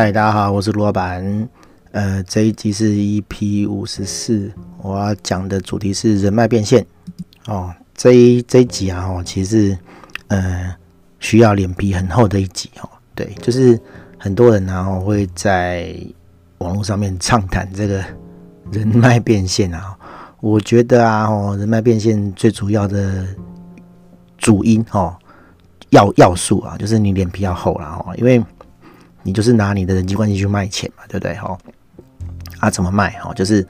嗨，大家好，我是罗老板。呃，这一集是 EP 五十四，我要讲的主题是人脉变现。哦，这一这一集啊，哦，其实呃需要脸皮很厚的一集哦。对，就是很多人然后会在网络上面畅谈这个人脉变现啊。我觉得啊，哦，人脉变现最主要的主因哦，要要素啊，就是你脸皮要厚啦哦，因为你就是拿你的人际关系去卖钱嘛，对不对？哦，啊，怎么卖？哦，就是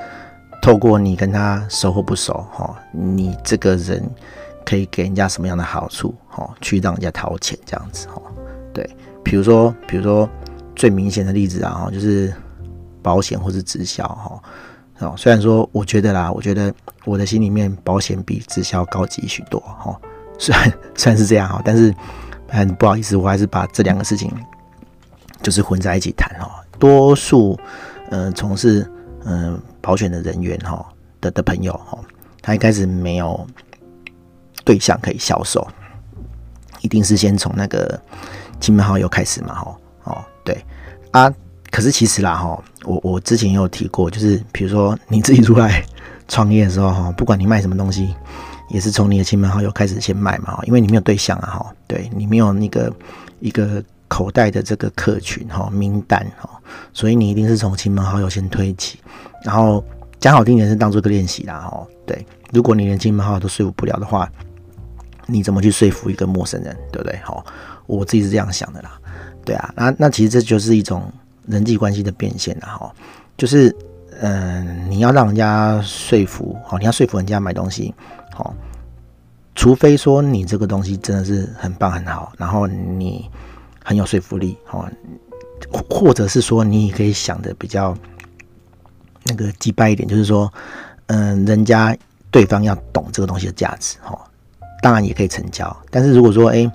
透过你跟他熟或不熟，哦，你这个人可以给人家什么样的好处，哦，去让人家掏钱这样子，哦，对，比如说，比如说最明显的例子啊，就是保险或是直销，哈。哦，虽然说我觉得啦，我觉得我的心里面保险比直销高级许多哈。虽然虽然是这样哈，但是很不好意思，我还是把这两个事情就是混在一起谈哈。多数呃从事嗯保险的人员哈的的朋友哈，他一开始没有对象可以销售，一定是先从那个亲朋好友开始嘛哈。哦，对啊。可是其实啦，哈，我我之前也有提过，就是比如说你自己出来创业的时候，哈，不管你卖什么东西，也是从你的亲朋好友开始先卖嘛，因为你没有对象啊，哈，对你没有那个一个口袋的这个客群哈名单哈，所以你一定是从亲朋好友先推起，然后讲好听点是当做一个练习啦，哈，对，如果你连亲朋好友都说服不了的话，你怎么去说服一个陌生人，对不对？哈，我自己是这样想的啦，对啊，那那其实这就是一种。人际关系的变现啦，哈，就是，嗯、你要让人家说服，好，你要说服人家买东西，好，除非说你这个东西真的是很棒很好，然后你很有说服力，哦，或者是说你也可以想的比较那个击败一点，就是说，嗯、人家对方要懂这个东西的价值，哦，当然也可以成交，但是如果说，哎。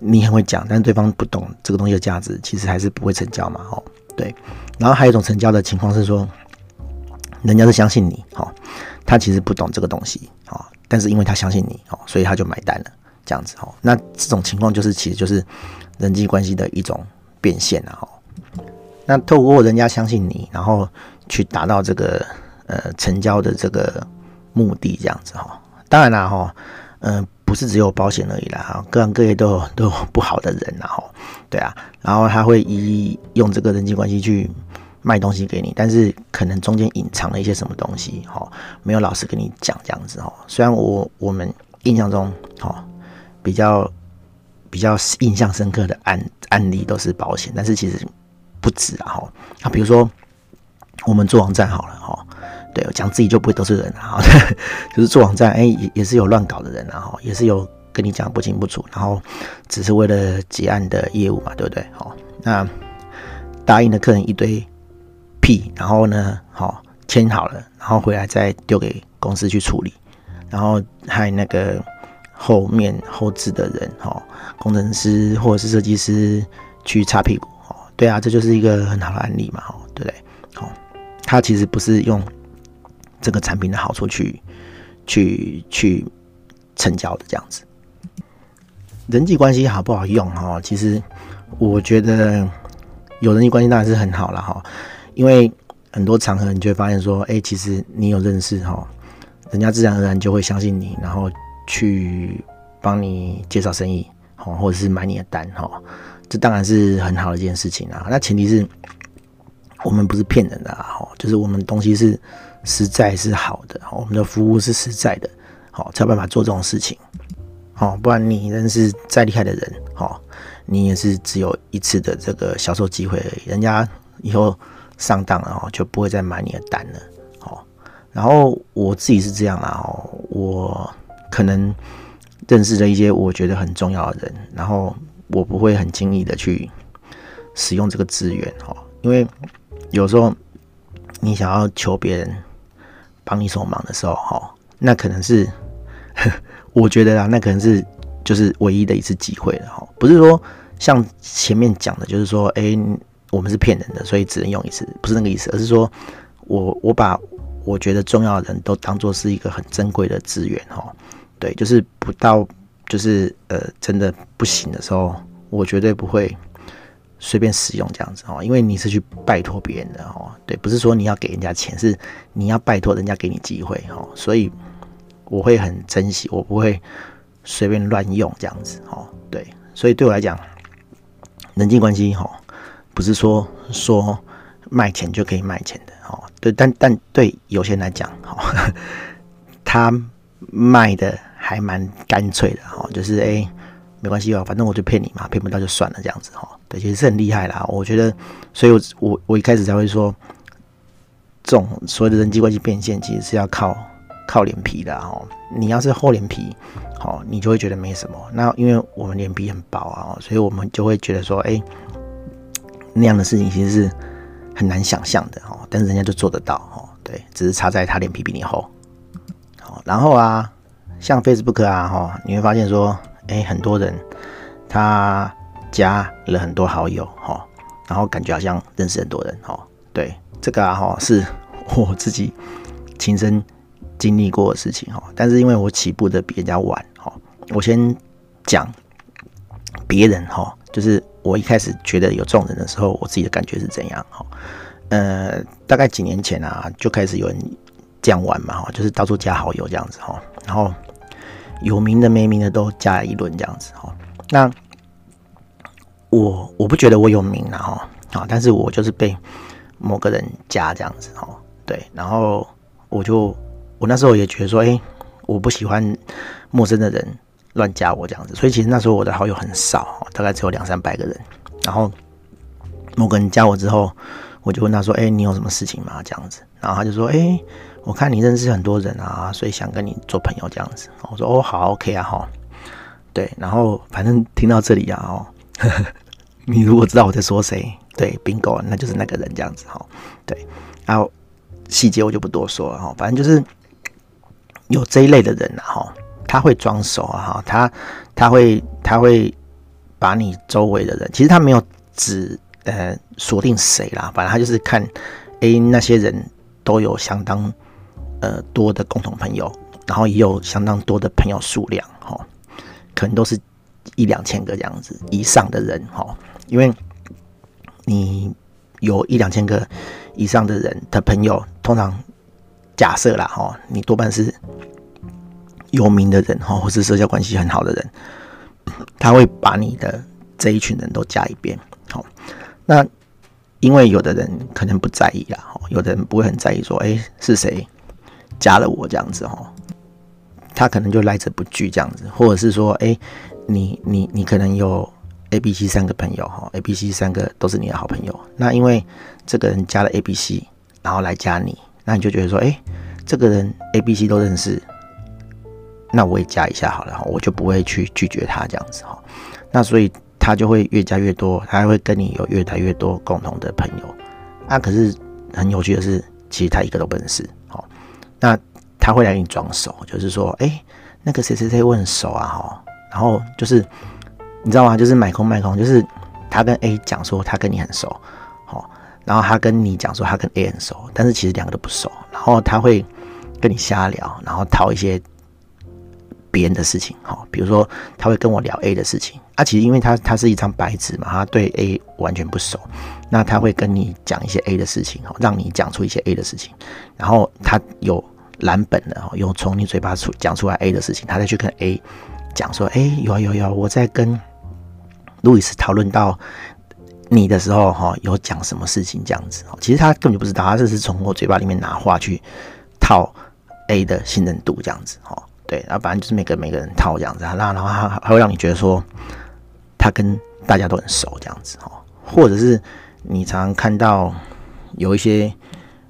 你很会讲，但是对方不懂这个东西的价值，其实还是不会成交嘛，哦，对。然后还有一种成交的情况是说，人家是相信你，哦，他其实不懂这个东西，哦，但是因为他相信你，哦，所以他就买单了，这样子，哦。那这种情况就是其实就是人际关系的一种变现了，哦。那透过人家相信你，然后去达到这个呃成交的这个目的，这样子，哈。当然啦，哈，嗯。不是只有保险而已啦，哈，各行各业都有 都有不好的人，然后，对啊，然后他会以用这个人际关系去卖东西给你，但是可能中间隐藏了一些什么东西，哈，没有老实跟你讲这样子，哈。虽然我我们印象中，哈，比较比较印象深刻的案案例都是保险，但是其实不止啊，哈。那，比如说我们做网站好了，哈。对，讲自己就不会得罪人啊，就是做网站，哎，也也是有乱搞的人，然后也是有跟你讲不清不楚，然后只是为了结案的业务嘛，对不对？好，那答应的客人一堆屁，然后呢，好签好了，然后回来再丢给公司去处理，然后还有那个后面后置的人，哈，工程师或者是设计师去擦屁股，哦，对啊，这就是一个很好的案例嘛，哦，对不对？好，他其实不是用。这个产品的好处去去去成交的这样子，人际关系好不好用哈？其实我觉得有人际关系当然是很好了哈，因为很多场合你就会发现说，哎，其实你有认识哈，人家自然而然就会相信你，然后去帮你介绍生意，好，或者是买你的单哈，这当然是很好的一件事情啊。那前提是我们不是骗人的哈，就是我们东西是。实在是好的，我们的服务是实在的，好才有办法做这种事情，好，不然你认识再厉害的人，好，你也是只有一次的这个销售机会而已，人家以后上当了，就不会再买你的单了，好，然后我自己是这样啦，哦，我可能认识了一些我觉得很重要的人，然后我不会很轻易的去使用这个资源，哈，因为有时候你想要求别人。帮你什么忙的时候，哈，那可能是，我觉得啊，那可能是就是唯一的一次机会了，哈，不是说像前面讲的，就是说，哎、我们是骗人的，所以只能用一次，不是那个意思，而是说我我把我觉得重要的人都当做是一个很珍贵的资源，哈，对，就是不到就是呃真的不行的时候，我绝对不会随便使用这样子哦，因为你是去拜托别人的哦，对，不是说你要给人家钱，是你要拜托人家给你机会哦，所以我会很珍惜，我不会随便乱用这样子哦，对，所以对我来讲，人际关系哈，不是说说卖钱就可以卖钱的哦，对，但但对有些人来讲哈，他卖的还蛮干脆的哈，就是哎。没关系哦，反正我就骗你嘛，骗不到就算了，这样子哈。对，其实是很厉害啦。我觉得，所以我我我一开始才会说，这种所谓的人际关系变现，其实是要靠靠脸皮的哈。你要是厚脸皮，好，你就会觉得没什么。那因为我们脸皮很薄啊，所以我们就会觉得说，哎，那样的事情其实是很难想象的哈。但是人家就做得到哈。对，只是差在他脸皮比你厚。好，然后啊，像 Facebook 啊哈，你会发现说。哎，很多人他加了很多好友哈，然后感觉好像认识很多人哈。对，这个啊哈是 我自己亲身经历过的事情哈。但是因为我起步的比人家晚哈，我先讲别人哈，就是我一开始觉得有这种人的时候，我自己的感觉是怎样哈。呃，大概几年前啊，就开始有人这样玩嘛哈，就是到处加好友这样子哈，然后。有名的没名的都加一轮这样子哈，那我我不觉得我有名了哈啊，但是我就是被某个人加这样子哈，对，然后我就我那时候也觉得说，哎，我不喜欢陌生的人乱加我这样子，所以其实那时候我的好友很少，大概只有两三百个人，然后某个人加我之后，我就问他说，哎，你有什么事情吗？这样子，然后他就说，哎。我看你认识很多人啊，所以想跟你做朋友这样子。我说哦，好，OK 啊，哈，对。然后反正听到这里啊，哦，你如果知道我在说谁，对，Bingo，那就是那个人这样子，哈，对。然后细节我就不多说了，哈，反正就是有这一类的人啊，哈，他会装熟啊，哈，他他会他会把你周围的人，其实他没有指呃锁定谁啦，反正他就是看 A 那些人都有相当。呃，多的共同朋友，然后也有相当多的朋友数量，哈，可能都是一两千个这样子以上的人，哈，因为你有一两千个以上的人的朋友，通常假设啦，哈，你多半是有名的人，哈，或是社交关系很好的人，他会把你的这一群人都加一遍，好，那因为有的人可能不在意啦，哈，有的人不会很在意，说，哎，是谁？加了我这样子哈，他可能就来者不拒这样子，或者是说，哎、你你你可能有 A、B、C 三个朋友哈，A、B、C 三个都是你的好朋友。那因为这个人加了 A、B、C，然后来加你，那你就觉得说，哎、这个人 A、B、C 都认识，那我也加一下好了哈，我就不会去拒绝他这样子哈。那所以他就会越加越多，他还会跟你有越来越多共同的朋友。那可是很有趣的是，其实他一个都不认识。那他会来跟你装熟，就是说，哎、那个谁谁谁我很熟啊，哈，然后就是你知道吗？就是买空卖空，就是他跟 A 讲说他跟你很熟，好，然后他跟你讲说他跟 A 很熟，但是其实两个都不熟，然后他会跟你瞎聊，然后讨一些别人的事情，哈，比如说他会跟我聊 A 的事情，啊，其实因为他他是一张白纸嘛，他对 A 完全不熟。那他会跟你讲一些 A 的事情哦，让你讲出一些 A 的事情，然后他有蓝本的哦，有从你嘴巴出讲出来 A 的事情，他再去跟 A 讲说，哎，有有有，我在跟路易斯讨论到你的时候，哈，有讲什么事情这样子哦，其实他根本就不知道，他这是从我嘴巴里面拿话去套 A 的信任度这样子，哈，对，然后反正就是每个每个人套这样子，那然后他还会让你觉得说他跟大家都很熟这样子，哈，或者是。你常常看到有一些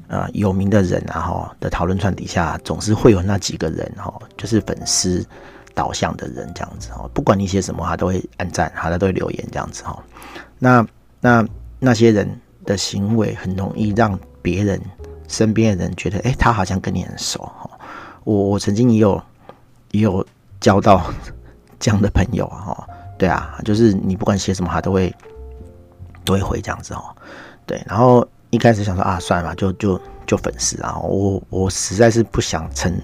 呃有名的人啊哈的讨论串底下，总是会有那几个人哈，就是粉丝导向的人这样子哈，不管你写什么，他都会按赞，他都会留言这样子哈。那那那些人的行为很容易让别人身边的人觉得，哎，他好像跟你很熟哈。我我曾经也有也有交到 这样的朋友啊哈，对啊，就是你不管写什么，他都会。都会回这样子哦，对，然后一开始想说啊，算了，就就就粉丝啊，我我实在是不想称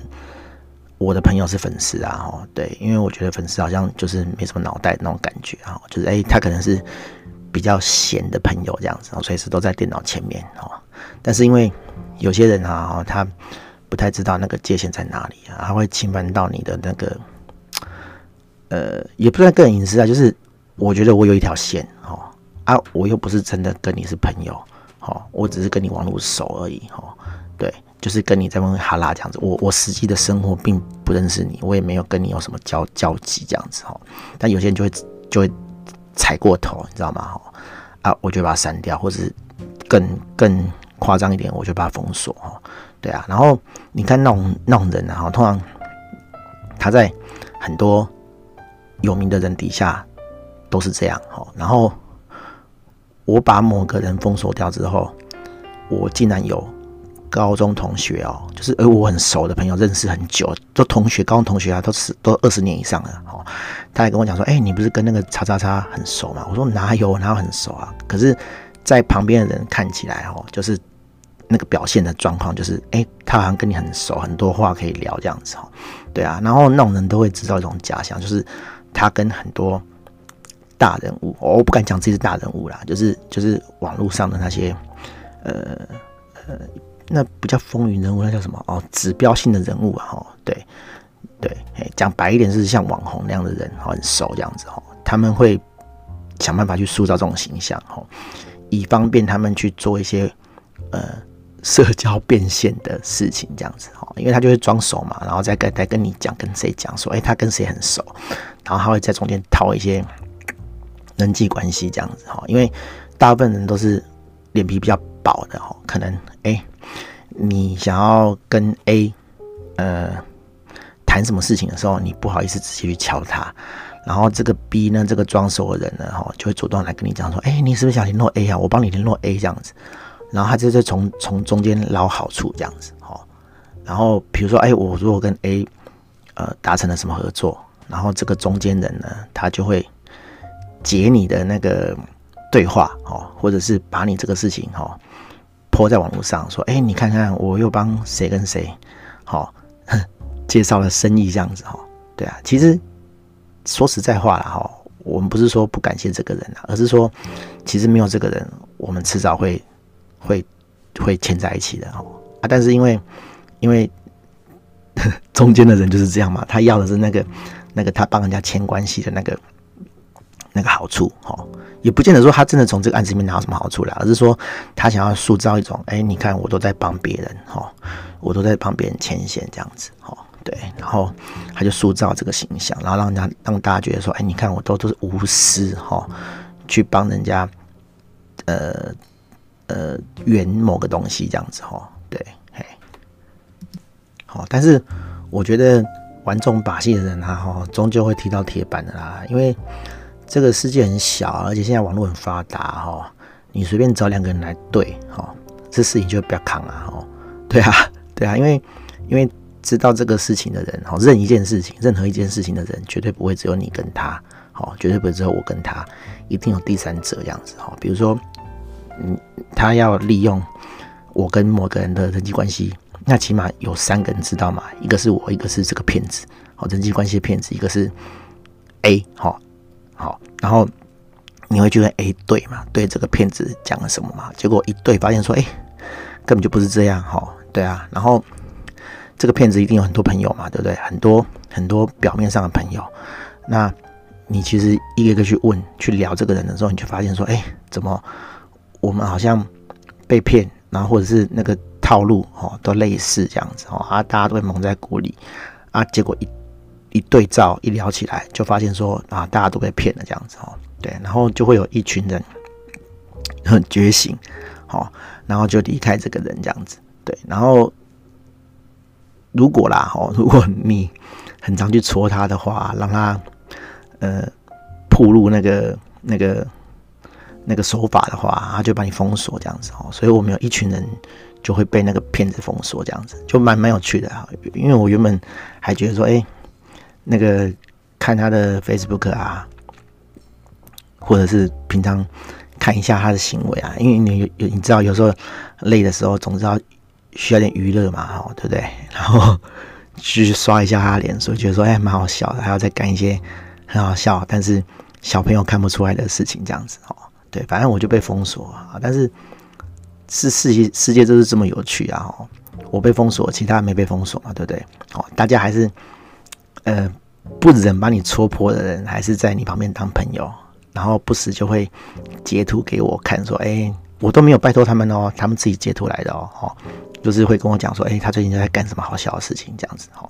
我的朋友是粉丝啊，哦，对，因为我觉得粉丝好像就是没什么脑袋那种感觉啊，就是哎，他可能是比较闲的朋友这样子，随时都在电脑前面哦。但是因为有些人啊，他不太知道那个界限在哪里啊，他会侵犯到你的那个，呃，也不算个人隐私啊，就是我觉得我有一条线哦，啊，我又不是真的跟你是朋友，哦，我只是跟你网络熟而已，哦，对，就是跟你在问哈拉这样子，我我实际的生活并不认识你，我也没有跟你有什么交交集这样子，哦，但有些人就会就会踩过头，你知道吗？哦，啊，我就把它删掉，或者是更更。夸张一点，我就把它封锁哦。对啊，然后你看那种那种人啊，通常他在很多有名的人底下都是这样哦。然后我把某个人封锁掉之后，我竟然有高中同学哦，就是呃我很熟的朋友，认识很久，都同学，高中同学啊，都是都二十年以上了哦。他还跟我讲说：“哎，你不是跟那个叉叉叉很熟吗？”我说：“哪有，哪有很熟啊？”可是，在旁边的人看起来哦，就是。那个表现的状况就是，哎、他好像跟你很熟，很多话可以聊这样子哦，对啊，然后那种人都会制造一种假象，就是他跟很多大人物，我不敢讲自己是大人物啦，就是就是网络上的那些，呃呃，那不叫风云人物，那叫什么哦？指标性的人物啊，哦，对对，哎，讲白一点是像网红那样的人，很熟这样子哦，他们会想办法去塑造这种形象哦，以方便他们去做一些呃。社交变现的事情这样子哈，因为他就会装熟嘛，然后再跟再跟你讲跟谁讲说，哎，他跟谁很熟，然后他会在中间套一些人际关系这样子哈，因为大部分人都是脸皮比较薄的哈，可能哎，你想要跟 A 呃谈什么事情的时候，你不好意思直接去敲他，然后这个 B 呢，这个装熟的人呢哈，就会主动来跟你讲说，哎，你是不是想联络 A 啊？我帮你联络 A 这样子。然后他就是从从中间捞好处这样子，哦，然后比如说，哎，我如果跟 A，呃，达成了什么合作，然后这个中间人呢，他就会截你的那个对话，哦，或者是把你这个事情，哈泼在网络上，说，哎，你看看我又帮谁跟谁，好，介绍了生意这样子，哈，对啊，其实说实在话啦，哈，我们不是说不感谢这个人啊，而是说，其实没有这个人，我们迟早会。会会牵在一起的哦啊，但是因为因为 中间的人就是这样嘛，他要的是那个那个他帮人家牵关系的那个那个好处哦，也不见得说他真的从这个案子里面拿到什么好处来，而是说他想要塑造一种，哎，你看我都在帮别人哦，我都在帮别人牵线这样子哦，对，然后他就塑造这个形象，然后让人家让大家觉得说，哎，你看我都都是无私哈，去帮人家呃。呃，圆某个东西这样子哈，对，嘿，好，但是我觉得玩这种把戏的人啊，哈，终究会踢到铁板的啦，因为这个世界很小，而且现在网络很发达哈，你随便找两个人来对，哈，这事情就不要扛啊，哈，对啊，对啊，因为因为知道这个事情的人，哈，任一件事情，任何一件事情的人，绝对不会只有你跟他，好，绝对不会只有我跟他，一定有第三者这样子，哈，比如说。嗯，他要利用我跟某个人的人际关系，那起码有三个人知道嘛？一个是我，一个是这个骗子，好，人际关系的骗子，一个是 A，好，好，然后你会觉得 A 对嘛？对这个骗子讲了什么嘛？结果一对发现说，哎，根本就不是这样，哈，对啊，然后这个骗子一定有很多朋友嘛，对不对？很多很多表面上的朋友，那你其实一个一个去问、去聊这个人的时候，你就发现说，哎，怎么？我们好像被骗，然后或者是那个套路哦，都类似这样子哦啊，大家都会蒙在鼓里啊，结果一一对照一聊起来，就发现说啊，大家都被骗了这样子哦，对，然后就会有一群人很觉醒，好，然后就离开这个人这样子，对，然后如果啦哦，如果你很常去戳他的话，让他呃暴露那个那个。那个手法的话，他就把你封锁这样子哦，所以我们有一群人就会被那个骗子封锁这样子，就蛮蛮有趣的啊。因为我原本还觉得说，哎，那个看他的 Facebook 啊，或者是平常看一下他的行为啊，因为你有有你知道，有时候累的时候总是要需要点娱乐嘛，哦，对不对？然后去刷一下他的脸，所以觉得说，哎，蛮好笑的，还要再干一些很好笑，但是小朋友看不出来的事情这样子哦。对，反正我就被封锁啊。但是是世界世界就是这么有趣啊！哦，我被封锁，其他没被封锁嘛，对不对？哦，大家还是呃不忍把你戳破的人，还是在你旁边当朋友，然后不时就会截图给我看，说：“哎，我都没有拜托他们哦，他们自己截图来的哦。”哦，就是会跟我讲说：“哎，他最近在干什么好笑的事情？”这样子，哦，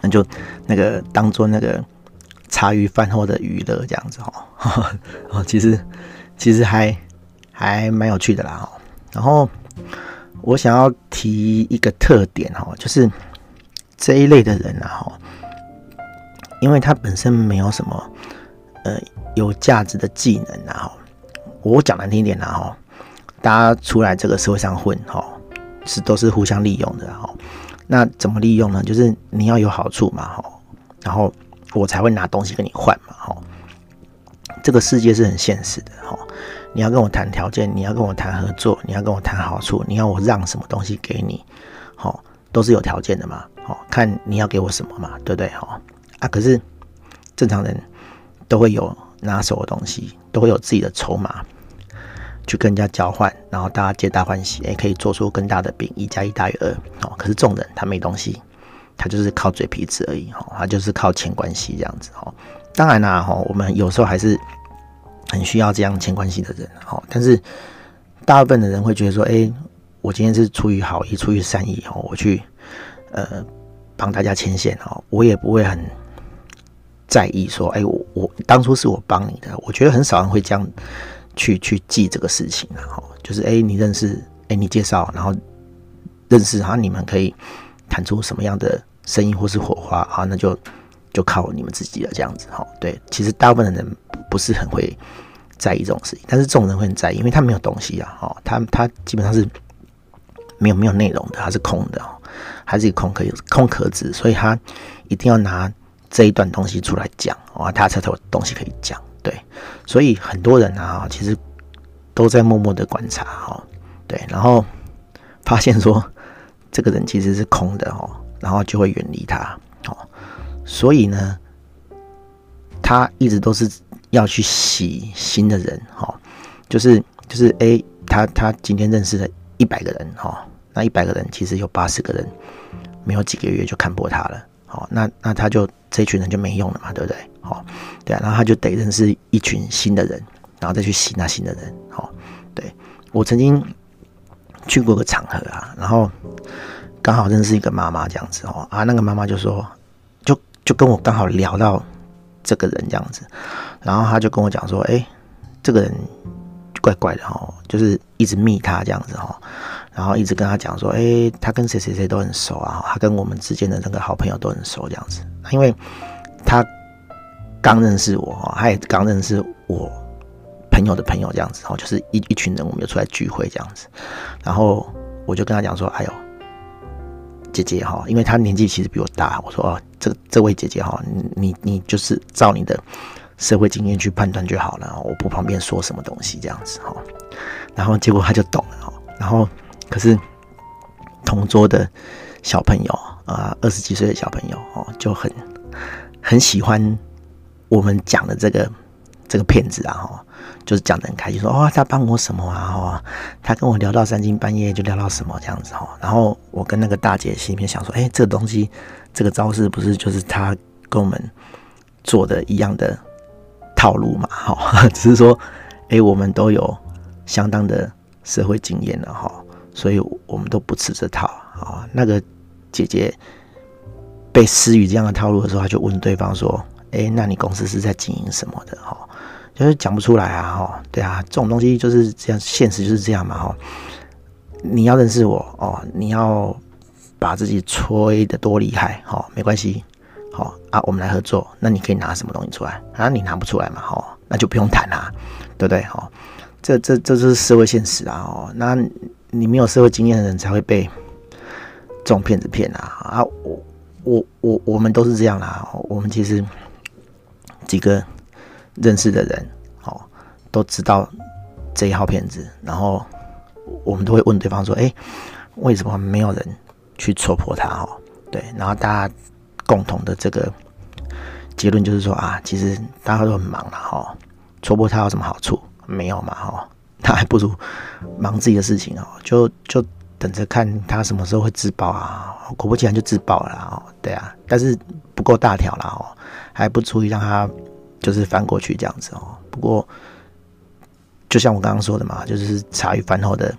那就那个当做那个。茶余饭后的娱乐这样子哦，哦，其实其实还还蛮有趣的啦哦。然后我想要提一个特点哦，就是这一类的人啊哈，因为他本身没有什么呃有价值的技能啊哈，我讲难听点啦哈，大家出来这个社会上混哈，是都是互相利用的哈。那怎么利用呢？就是你要有好处嘛哈，然后。我才会拿东西跟你换嘛，吼，这个世界是很现实的，你要跟我谈条件，你要跟我谈合作，你要跟我谈好处，你要我让什么东西给你，都是有条件的嘛，看你要给我什么嘛，对不对，吼，啊，可是正常人都会有拿手的东西，都会有自己的筹码去跟人家交换，然后大家皆大欢喜，也可以做出更大的饼，一加一大于二，哦，可是众人他没东西。他就是靠嘴皮子而已，哈，他就是靠钱关系这样子，哈。当然啦，哈，我们有时候还是很需要这样牵关系的人，哈。但是大部分的人会觉得说，哎，我今天是出于好意，出于善意，哈，我去呃帮大家牵线，哈，我也不会很在意说，哎，我我当初是我帮你的，我觉得很少人会这样去去记这个事情，哈，就是哎，你认识，哎，你介绍，然后认识，然后你们可以。谈出什么样的生意或是火花啊？那就就靠你们自己了，这样子哈。对，其实大部分的人不是很会在意这种事情，但是这种人会很在意，因为他没有东西啊，哈，他他基本上是没有没有内容的，他是空的，还是一个空壳空壳子，所以他一定要拿这一段东西出来讲啊，他才有东西可以讲。对，所以很多人啊，其实都在默默的观察哈，对，然后发现说。这个人其实是空的哦，然后就会远离他哦，所以呢，他一直都是要去洗新的人哈，就是就是哎，他他今天认识了一百个人哈，那一百个人其实有八十个人没有几个月就看破他了，好，那那他就这群人就没用了嘛，对不对？好，对啊，然后他就得认识一群新的人，然后再去洗那新的人，好，对，我曾经。去过个场合啊，然后刚好认识一个妈妈这样子哦啊，那个妈妈就说，就跟我刚好聊到这个人这样子，然后他就跟我讲说，哎，这个人怪怪的哦，就是一直密他这样子哦，然后一直跟他讲说，哎，他跟谁谁谁都很熟啊，他跟我们之间的那个好朋友都很熟这样子，因为他刚认识我哈，他也刚认识我。朋友的朋友这样子哦，就是一一群人，我们就出来聚会这样子，然后我就跟他讲说：“哎呦，姐姐哈，因为他年纪其实比我大，我说哦，这这位姐姐哈，你你你就是照你的社会经验去判断就好了，我不方便说什么东西这样子哈。”然后结果他就懂了哈，然后可是同桌的小朋友啊，二十几岁的小朋友哦，就很很喜欢我们讲的这个这个骗子啊哈。就是讲得很开心，说哦，他帮我什么啊？哦，他跟我聊到三更半夜，就聊到什么这样子哈。然后我跟那个大姐心里面想说，哎，这个东西，这个招式不是就是他跟我们做的一样的套路嘛？哈，只是说，哎，我们都有相当的社会经验了哈，所以我们都不吃这套啊。那个姐姐被施予这样的套路的时候，她就问对方说，哎，那你公司是在经营什么的？哈。就是讲不出来啊，哈，对啊，这种东西就是这样，现实就是这样嘛，哈。你要认识我哦，你要把自己吹得多厉害，哈，没关系，好啊，我们来合作。那你可以拿什么东西出来？啊，你拿不出来嘛，哈，那就不用谈啦，对不对？哈，这这这就是社会现实啊，哦，那你没有社会经验的人才会被这种骗子骗啊，啊，我我我我们都是这样啦，我们其实几个。认识的人，哦，都知道这一号骗子，然后我们都会问对方说：“哎，为什么没有人去戳破他？”哦，对，然后大家共同的这个结论就是说啊，其实大家都很忙了，哈，戳破他有什么好处？没有嘛，哈，那还不如忙自己的事情哦，就就等着看他什么时候会自爆啊，果不其然就自爆了哦，对啊，但是不够大条了哦，还不足以让他就是翻过去这样子哦。不过就像我刚刚说的嘛，就是茶余饭后的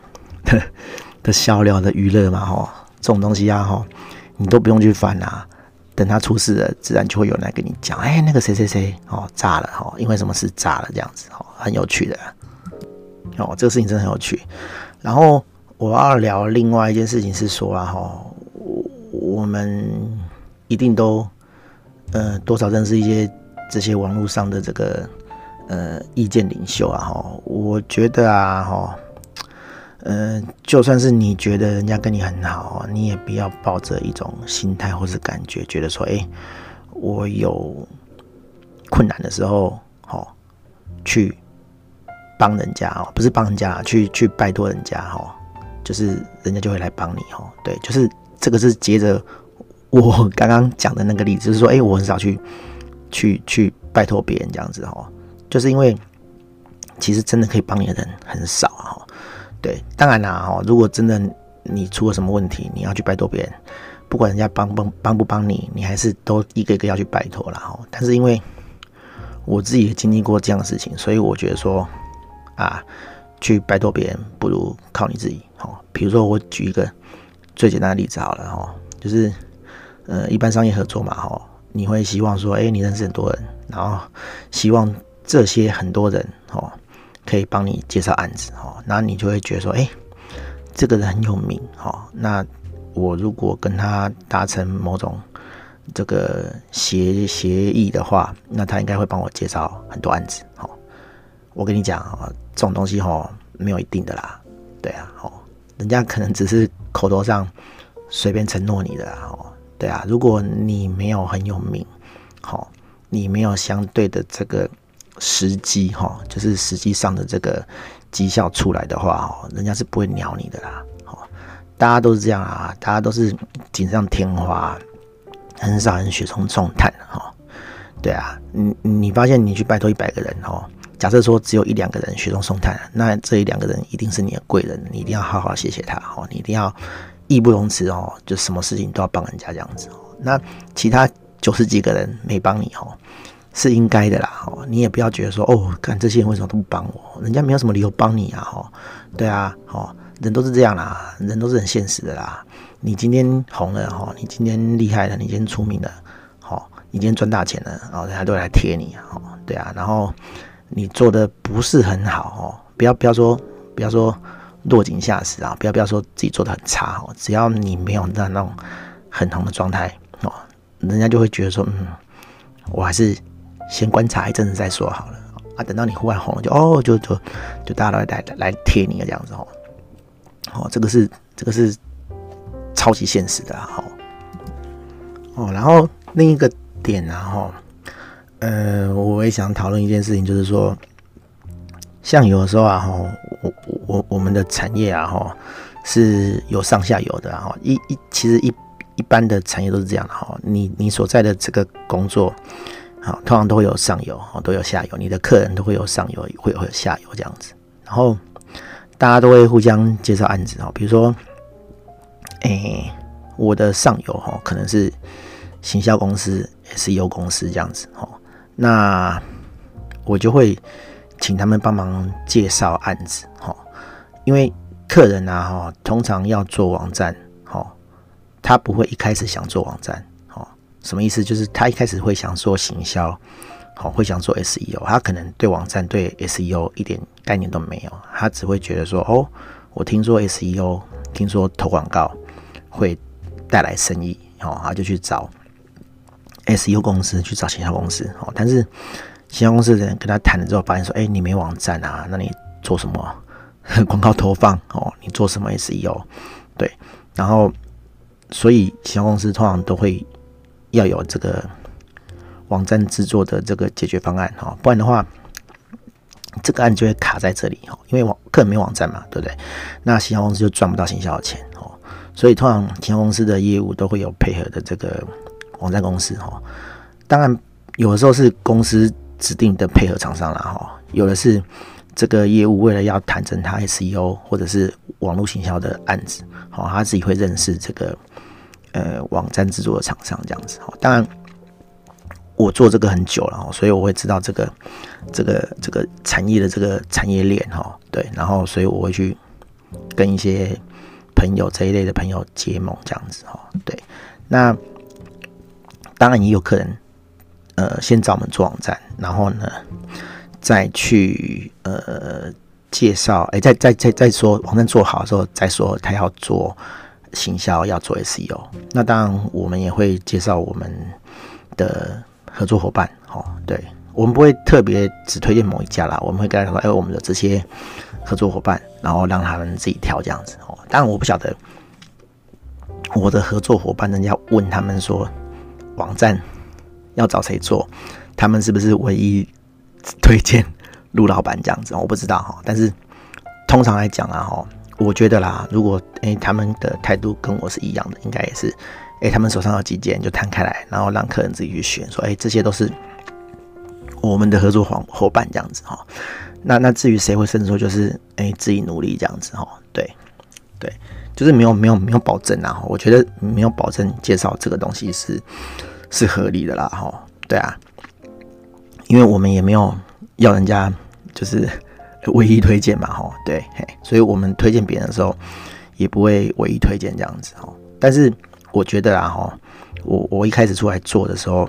的笑料的娱乐嘛，哈，这种东西啊，哈，你都不用去翻啊。等他出事了，自然就会有人来跟你讲，哎，那个谁谁谁哦炸了哦，因为什么事炸了这样子哦，很有趣的哦，这个事情真的很有趣。然后我要聊另外一件事情是说啊哈，我们一定都呃多少认识一些这些网络上的这个呃意见领袖啊哈，我觉得啊哈。呃，就算是你觉得人家跟你很好，你也不要抱着一种心态或是感觉，觉得说，哎、我有困难的时候，哦，去帮人家哦，不是帮人家，去去拜托人家，哦，就是人家就会来帮你，哦，对，就是这个是接着我刚刚讲的那个例子，就是说，哎、我很少去去去拜托别人这样子，哦，就是因为其实真的可以帮你的人很少，哦。对，当然啦，哦，如果真的你出了什么问题，你要去拜托别人，不管人家帮帮帮不帮你，你还是都一个一个要去拜托啦。哦。但是因为我自己也经历过这样的事情，所以我觉得说啊，去拜托别人不如靠你自己。哦，比如说我举一个最简单的例子好了，哦，就是呃，一般商业合作嘛，哦，你会希望说，哎，你认识很多人，然后希望这些很多人，哦。可以帮你介绍案子哦，那你就会觉得说，哎，这个人很有名哦，那我如果跟他达成某种这个协协议的话，那他应该会帮我介绍很多案子哦。我跟你讲啊，这种东西哦，没有一定的啦，对啊，哦，人家可能只是口头上随便承诺你的啦，哦，对啊，如果你没有很有名，好，你没有相对的这个。时机哈，就是实际上的这个绩效出来的话，哦，人家是不会鸟你的啦。哦，大家都是这样啊，大家都是锦上添花，很少人雪中送炭哈。对啊，你你发现你去拜托一百个人哦，假设说只有一两个人雪中送炭，那这一两个人一定是你的贵人，你一定要好好谢谢他哦，你一定要义不容辞哦，就什么事情都要帮人家这样子。那其他九十几个人没帮你哦。是应该的啦，哦，你也不要觉得说，哦，看这些人为什么都不帮我，人家没有什么理由帮你啊，哈，对啊，哦，人都是这样啦，人都是很现实的啦。你今天红了，哈，你今天厉害了，你今天出名了，好，你今天赚大钱了，然后人家都来贴你，哦，对啊，然后你做的不是很好，哦，不要不要说不要说落井下石啊，不要不要说自己做的很差，哦，只要你没有那那种很红的状态，哦，人家就会觉得说，嗯，我还是。先观察一阵子再说好了。啊，等到你忽然红了就，哦，就就就大家都来来来贴你这样子哦，哦，这个是这个是超级现实的哈，哦，然后另一个点然后，呃，我也想讨论一件事情，就是说，像有的时候啊哈，我我我们的产业啊哈是有上下游的哈，一一其实一一般的产业都是这样的哈，你你所在的这个工作。好，通常都会有上游，哦，都有下游。你的客人都会有上游，会有会有下游这样子。然后大家都会互相介绍案子，哦，比如说，诶、我的上游，哈，可能是行销公司、SEO 公司这样子，哦，那我就会请他们帮忙介绍案子，哈，因为客人啊，哈，通常要做网站，哈，他不会一开始想做网站。什么意思？就是他一开始会想做行销，好，会想做 SEO，他可能对网站、对 SEO 一点概念都没有，他只会觉得说，哦，我听说 SEO，听说投广告会带来生意，哦，他就去找 SEO 公司，去找行销公司，哦，但是行销公司的人跟他谈了之后，发现说，哎，你没网站啊，那你做什么 广告投放？哦，你做什么 SEO？对，然后所以行销公司通常都会。要有这个网站制作的这个解决方案哈，不然的话，这个案就会卡在这里哈，因为网客人没网站嘛，对不对？那行销公司就赚不到行销的钱哦，所以通常行销公司的业务都会有配合的这个网站公司哈。当然，有的时候是公司指定的配合厂商啦哈，有的是这个业务为了要谈成他 SEO 或者是网络行销的案子，好，他自己会认识这个呃网站制作的厂商这样子。好，当然我做这个很久了，所以我会知道这个这个这个产业的这个产业链哈，对，然后所以我会去跟一些朋友这一类的朋友结盟这样子哈，对，那当然也有客人呃先找我们做网站，然后呢。再去呃介绍，哎、欸，再再再再说网站做好的时候，再说他要做行销，要做 SEO。那当然，我们也会介绍我们的合作伙伴。哦，对，我们不会特别只推荐某一家啦，我们会跟他说，哎、我们的这些合作伙伴，然后让他们自己挑这样子。哦，当然我不晓得我的合作伙伴，人家问他们说网站要找谁做，他们是不是唯一？推荐陆老板这样子，我不知道哈。但是通常来讲啊，哈，我觉得啦，如果诶、他们的态度跟我是一样的，应该也是诶、他们手上有几件就摊开来，然后让客人自己去选，说诶、这些都是我们的合作伙伙伴这样子哈。那那至于谁会胜出，就是诶、自己努力这样子哈。对对，就是没有没有没有保证啊。我觉得没有保证介绍这个东西是是合理的啦哈。对啊。因为我们也没有要人家就是唯一推荐嘛，吼，对，嘿，所以我们推荐别人的时候也不会唯一推荐这样子，吼。但是我觉得啊，吼，我我一开始出来做的时候，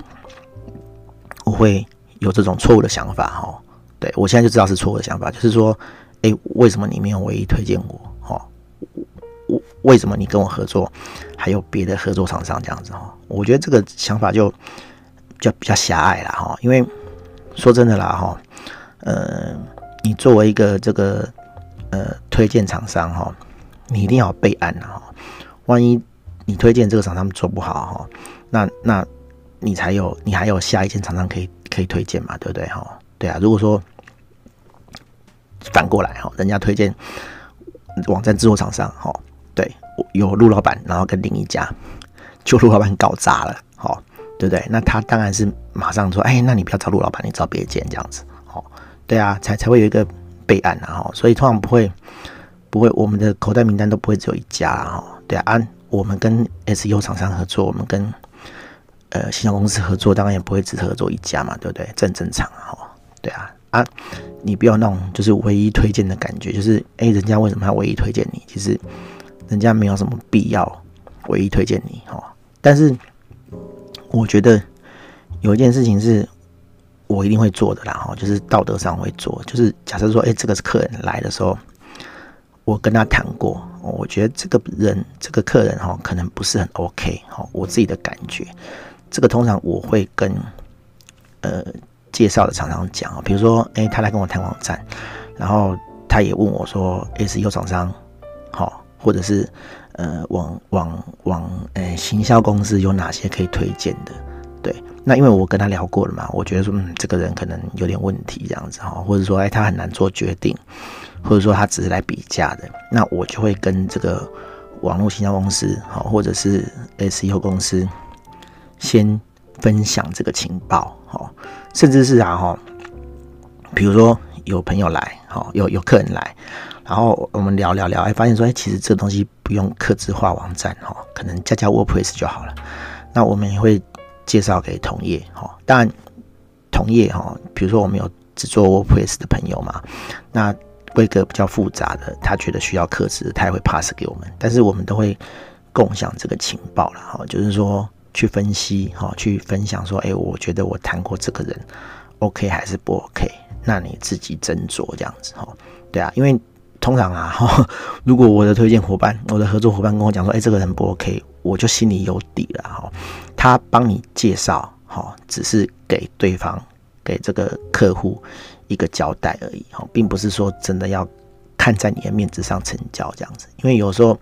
我会有这种错误的想法，吼，对，我现在就知道是错误的想法，就是说，哎，为什么你没有唯一推荐我，吼，我为什么你跟我合作还有别的合作厂商这样子，吼，我觉得这个想法就就比较狭隘了，哈，因为。说真的啦，哈，呃，你作为一个这个呃推荐厂商哈，你一定要备案哈。万一你推荐这个厂商做不好哈，那那你才有你还有下一间厂商可以可以推荐嘛，对不对哈？对啊，如果说反过来哈，人家推荐网站制作厂商哈，对，有陆老板，然后跟另一家就陆老板搞砸了，哈。对不对？那他当然是马上说，哎，那你不要找陆老板，你找别间这样子，哦，对啊，才才会有一个备案啊，哈，所以通常不会不会，我们的口袋名单都不会只有一家啊，对啊，按我们跟 S U 厂商合作，我们跟呃新消公司合作，当然也不会只合作一家嘛，对不对？这很正常啊，对啊，啊，你不要那种就是唯一推荐的感觉，就是哎，人家为什么要唯一推荐你？其实人家没有什么必要唯一推荐你，哈，但是。我觉得有一件事情是我一定会做的啦，哈，就是道德上会做。就是假设说，哎，这个是客人来的时候，我跟他谈过，我觉得这个人这个客人哈，可能不是很 OK，哈，我自己的感觉。这个通常我会跟呃介绍的厂商讲，比如说，哎，他来跟我谈网站，然后他也问我说，SEO 厂商，好，或者是。呃，网网网，呃，行销公司有哪些可以推荐的？对，那因为我跟他聊过了嘛，我觉得说，嗯，这个人可能有点问题，这样子哈，或者说，哎，他很难做决定，或者说他只是来比价的，那我就会跟这个网络行销公司，好，或者是 SEO 公司先分享这个情报，哦，甚至是啊，哈，比如说有朋友来，哈，有有客人来。然后我们聊聊聊，哎，发现说，哎，其实这东西不用刻字化网站哈，可能加加 WordPress 就好了。那我们也会介绍给同业哈，当然同业哈，比如说我们有只做 WordPress 的朋友嘛，那规格比较复杂的，他觉得需要克制，他也会 pass 给我们。但是我们都会共享这个情报了哈，就是说去分析哈，去分享说，哎，我觉得我谈过这个人 OK 还是不 OK，那你自己斟酌这样子哈，对啊，因为。通常啊，如果我的推荐伙伴、我的合作伙伴跟我讲说，哎，这个人不 OK，我就心里有底了哈。他帮你介绍，哈，只是给对方、给这个客户一个交代而已，哈，并不是说真的要看在你的面子上成交这样子。因为有时候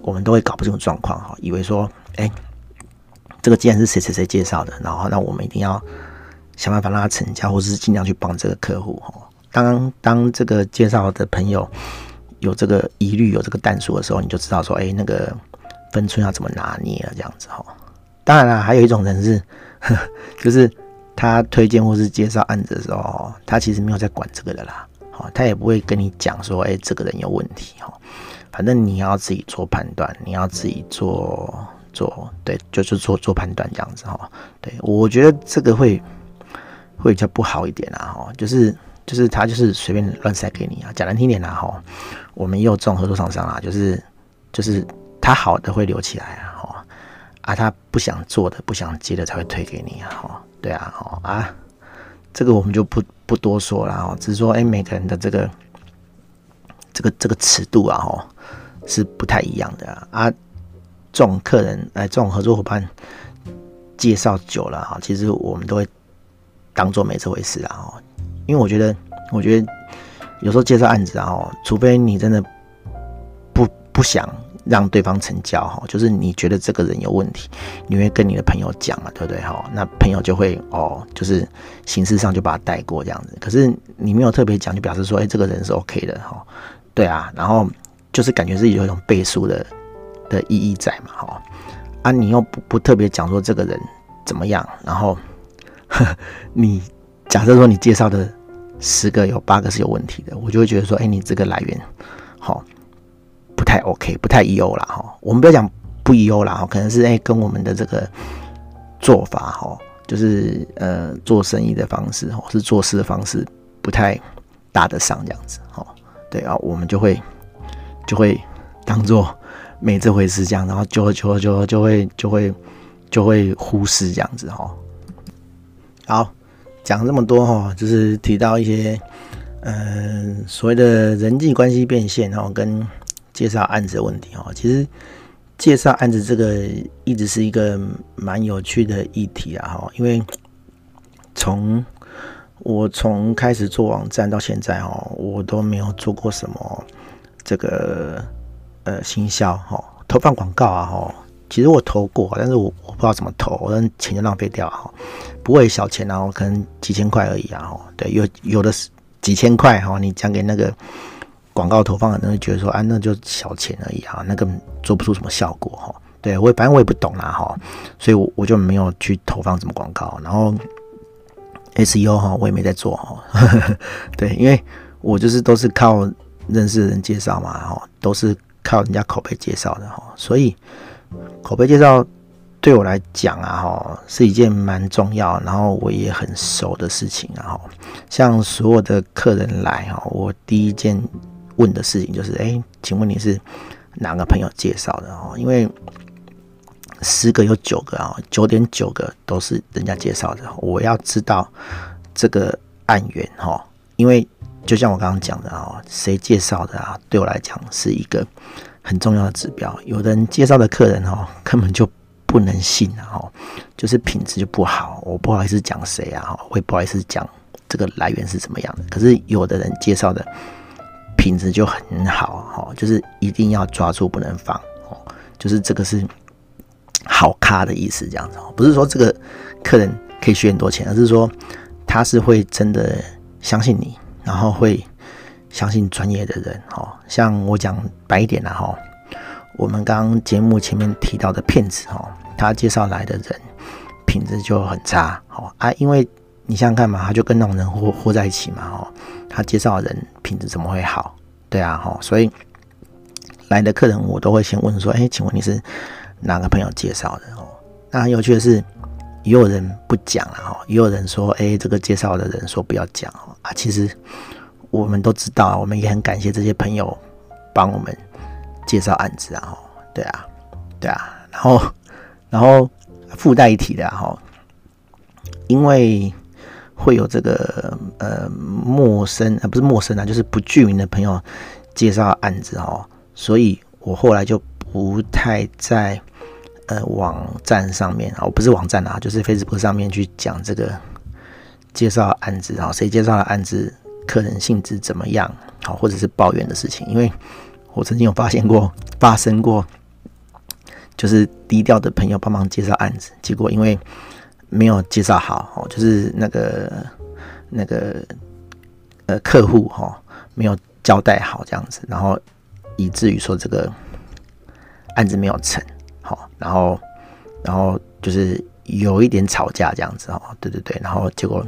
我们都会搞不清楚状况，哈，以为说，哎，这个既然是谁谁谁介绍的，然后那我们一定要想办法让他成交，或是尽量去帮这个客户，哈。当当这个介绍的朋友有这个疑虑、有这个淡数的时候，你就知道说，哎，那个分寸要怎么拿捏了，这样子哈。当然了，还有一种人是，呵 就是他推荐或是介绍案子的时候，他其实没有在管这个的啦。好，他也不会跟你讲说，哎，这个人有问题哈。反正你要自己做判断，你要自己做做，对，就是做做判断这样子哈。对，我觉得这个会会比较不好一点啊哈，就是就是他就是随便乱塞给你啊，讲难听点啦哈。我们也有这种合作厂商啊，就是就是他好的会留起来啊哈，啊他不想做的不想接的才会推给你啊哈。对啊哈啊，这个我们就不不多说了哈，只是说哎，每个人的这个这个这个尺度啊哈。是不太一样的啊，这种客人哎，这种合作伙伴介绍久了哈，其实我们都会当做没这回事啊，哈，因为我觉得，我觉得有时候介绍案子啊，除非你真的不不想让对方成交哈，就是你觉得这个人有问题，你会跟你的朋友讲嘛，对不对哈？那朋友就会哦，就是形式上就把他带过这样子，可是你没有特别讲，就表示说，哎，这个人是 OK 的哈，对啊，然后。就是感觉是有一种背书的的意义在嘛，哈啊，你又不不特别讲说这个人怎么样，然后呵 你假设说你介绍的十个有八个是有问题的，我就会觉得说，哎，你这个来源好太 OK，不太 EO 啦。哈。我们不要讲不 EO 啦，哈，可能是哎跟我们的这个做法哈，就是呃做生意的方式哈，是做事的方式不太搭得上这样子，哈，对啊，我们就会。就会当做没这回事这样，然后就就就就会就会就会忽视这样子哈。好，讲这么多哈，就是提到一些嗯、所谓的人际关系变现哈，跟介绍案子的问题哈。其实介绍案子这个一直是一个蛮有趣的议题啊哈，因为从我从开始做网站到现在哈，我都没有做过什么。这个呃，行销哈，投放广告啊哈，其实我投过，但是我我不知道怎么投，我的钱就浪费掉哈，不会小钱啊，可能几千块而已啊，对，有有的是几千块哈，你讲给那个广告投放的人会觉得说啊，那就小钱而已啊，那个做不出什么效果哈，对我反正我也不懂啦哈，所以我我就没有去投放什么广告，然后 SEO 哈，我也没在做哈，对，因为我就是都是靠。认识的人介绍嘛，哈，都是靠人家口碑介绍的，哈，所以口碑介绍对我来讲啊，哈，是一件蛮重要，然后我也很熟的事情啊，哈，像所有的客人来，哈，我第一件问的事情就是，哎，请问你是哪个朋友介绍的，哦，因为十个有九个啊，九点九个都是人家介绍的，我要知道这个案源，哈，因为。就像我刚刚讲的啊，谁介绍的啊？对我来讲是一个很重要的指标。有的人介绍的客人哦，根本就不能信啊，就是品质就不好。我不好意思讲谁啊，我也不好意思讲这个来源是怎么样的。可是有的人介绍的品质就很好哈，就是一定要抓住不能放哦，就是这个是好咖的意思，这样子。不是说这个客人可以学很多钱，而是说他是会真的相信你。然后会相信专业的人，哦，像我讲白一点啦，哈，我们刚刚节目前面提到的骗子，哦，他介绍来的人品质就很差，哦啊，因为你想想看嘛，他就跟那种人混混在一起嘛，哦，他介绍的人品质怎么会好？对啊，哈，所以来的客人我都会先问说，哎，请问你是哪个朋友介绍的？哦，那很有趣的是。也有人不讲了哈，也有人说，哎，这个介绍的人说不要讲啊。其实我们都知道啊，我们也很感谢这些朋友帮我们介绍案子啊。对啊，对啊。然后，然后附带一提的哈，因为会有这个呃陌生啊，不是陌生啊，就是不具名的朋友介绍案子哦，所以我后来就不太在。呃，网站上面啊，我不是网站啊，就是 Facebook 上面去讲这个介绍案子啊，谁介绍的案子，客人性质怎么样，好，或者是抱怨的事情，因为我曾经有发现过，发生过，就是低调的朋友帮忙介绍案子，结果因为没有介绍好，哦，就是那个那个呃客户哈没有交代好这样子，然后以至于说这个案子没有成。好，然后，然后就是有一点吵架这样子哦，对对对，然后结果，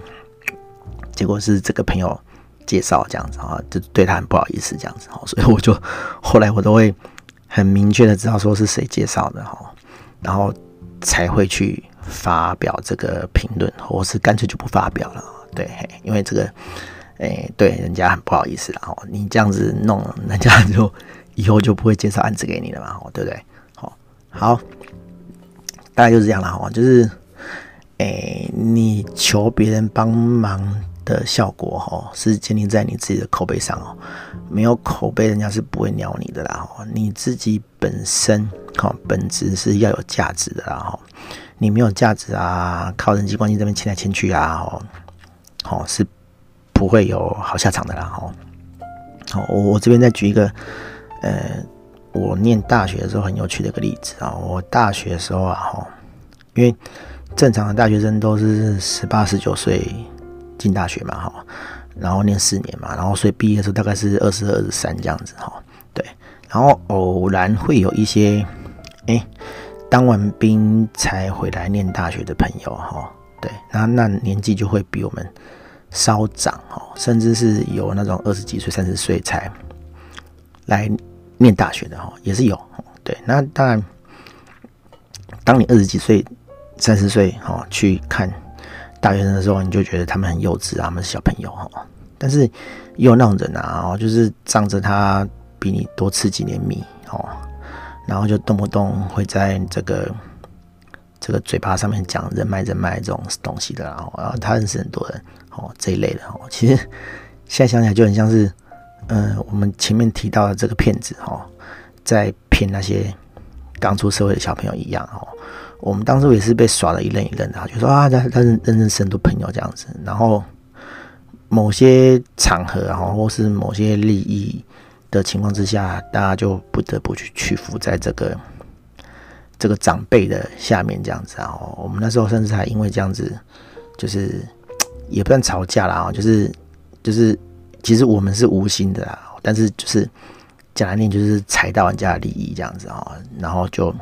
结果是这个朋友介绍这样子哈，就对他很不好意思这样子哦，所以我就后来我都会很明确的知道说是谁介绍的哈，然后才会去发表这个评论，或是干脆就不发表了。对，因为这个，哎，对人家很不好意思了哦，你这样子弄，人家就以后就不会介绍案子给你了嘛，对不对？好，好，大概就是这样了哈，就是。哎，你求别人帮忙的效果哦，是建立在你自己的口碑上哦。没有口碑，人家是不会鸟你的啦。你自己本身哦，本质是要有价值的啦。哈，你没有价值啊，靠人际关系这边牵来牵去啊，哦，是不会有好下场的啦。哈，好，我我这边再举一个，呃，我念大学的时候很有趣的一个例子啊。我大学的时候啊，哈，因为正常的大学生都是十八、十九岁进大学嘛，哈，然后念四年嘛，然后所以毕业的时候大概是二十二、十三这样子，哈，对。然后偶然会有一些，哎，当完兵才回来念大学的朋友，哈，对，那那年纪就会比我们稍长，哈，甚至是有那种二十几岁、三十岁才来念大学的，哈，也是有，对。那当然，当你二十几岁。三十岁哈去看大学生的时候，你就觉得他们很幼稚啊，他们是小朋友哈。但是也有那种人啊，哦，就是仗着他比你多吃几年米哦，然后就动不动会在这个这个嘴巴上面讲人脉人脉这种东西的，然后然后他认识很多人哦这一类的哦。其实现在想起来就很像是，嗯，我们前面提到的这个骗子哈，在骗那些刚出社会的小朋友一样哦。我们当时也是被耍了一愣一愣的，就说啊，他他认认识很多朋友这样子，然后某些场合，然后或是某些利益的情况之下，大家就不得不去屈服在这个这个长辈的下面这样子。然后我们那时候甚至还因为这样子，就是 也不算吵架啦，啊，就是就是其实我们是无心的啦，但是就是讲来念就是踩到人家的利益这样子啊，然后就。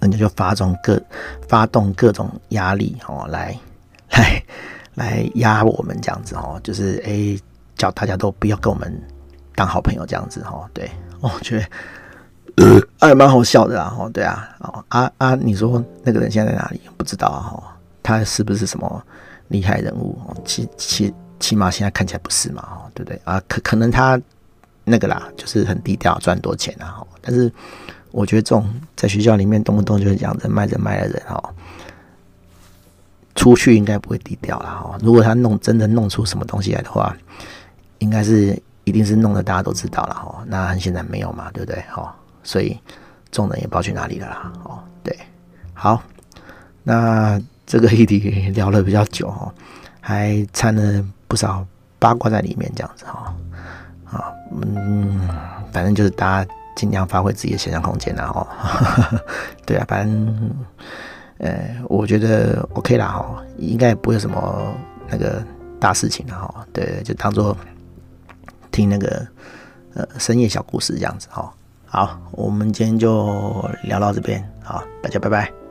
人家就发动各发动各种压力哦，来来来压我们这样子哦，就是哎、叫大家都不要跟我们当好朋友这样子哦，对，我觉得还蛮好笑的啊，哦，对啊，哦啊啊，你说那个人现在在哪里？不知道啊，哦，他是不是什么厉害人物？起起起码现在看起来不是嘛，哦，对不对啊？可可能他那个啦，就是很低调，赚多钱啊，但是。我觉得这种在学校里面动不动就是讲人脉人脉的人哈，出去应该不会低调了哈。如果他弄真的弄出什么东西来的话，应该是一定是弄得大家都知道了哈。那现在没有嘛，对不对？哈，所以众人也不知道去哪里了啦。哦，对，好，那这个议题聊了比较久哈，还掺了不少八卦在里面，这样子哈。啊，嗯，反正就是大家。尽量发挥自己的想象空间，然后，对啊，反正，呃，我觉得 OK 啦，哈，应该也不会有什么那个大事情的哈，对，就当做听那个呃深夜小故事这样子哈。好，我们今天就聊到这边，好，大家拜拜。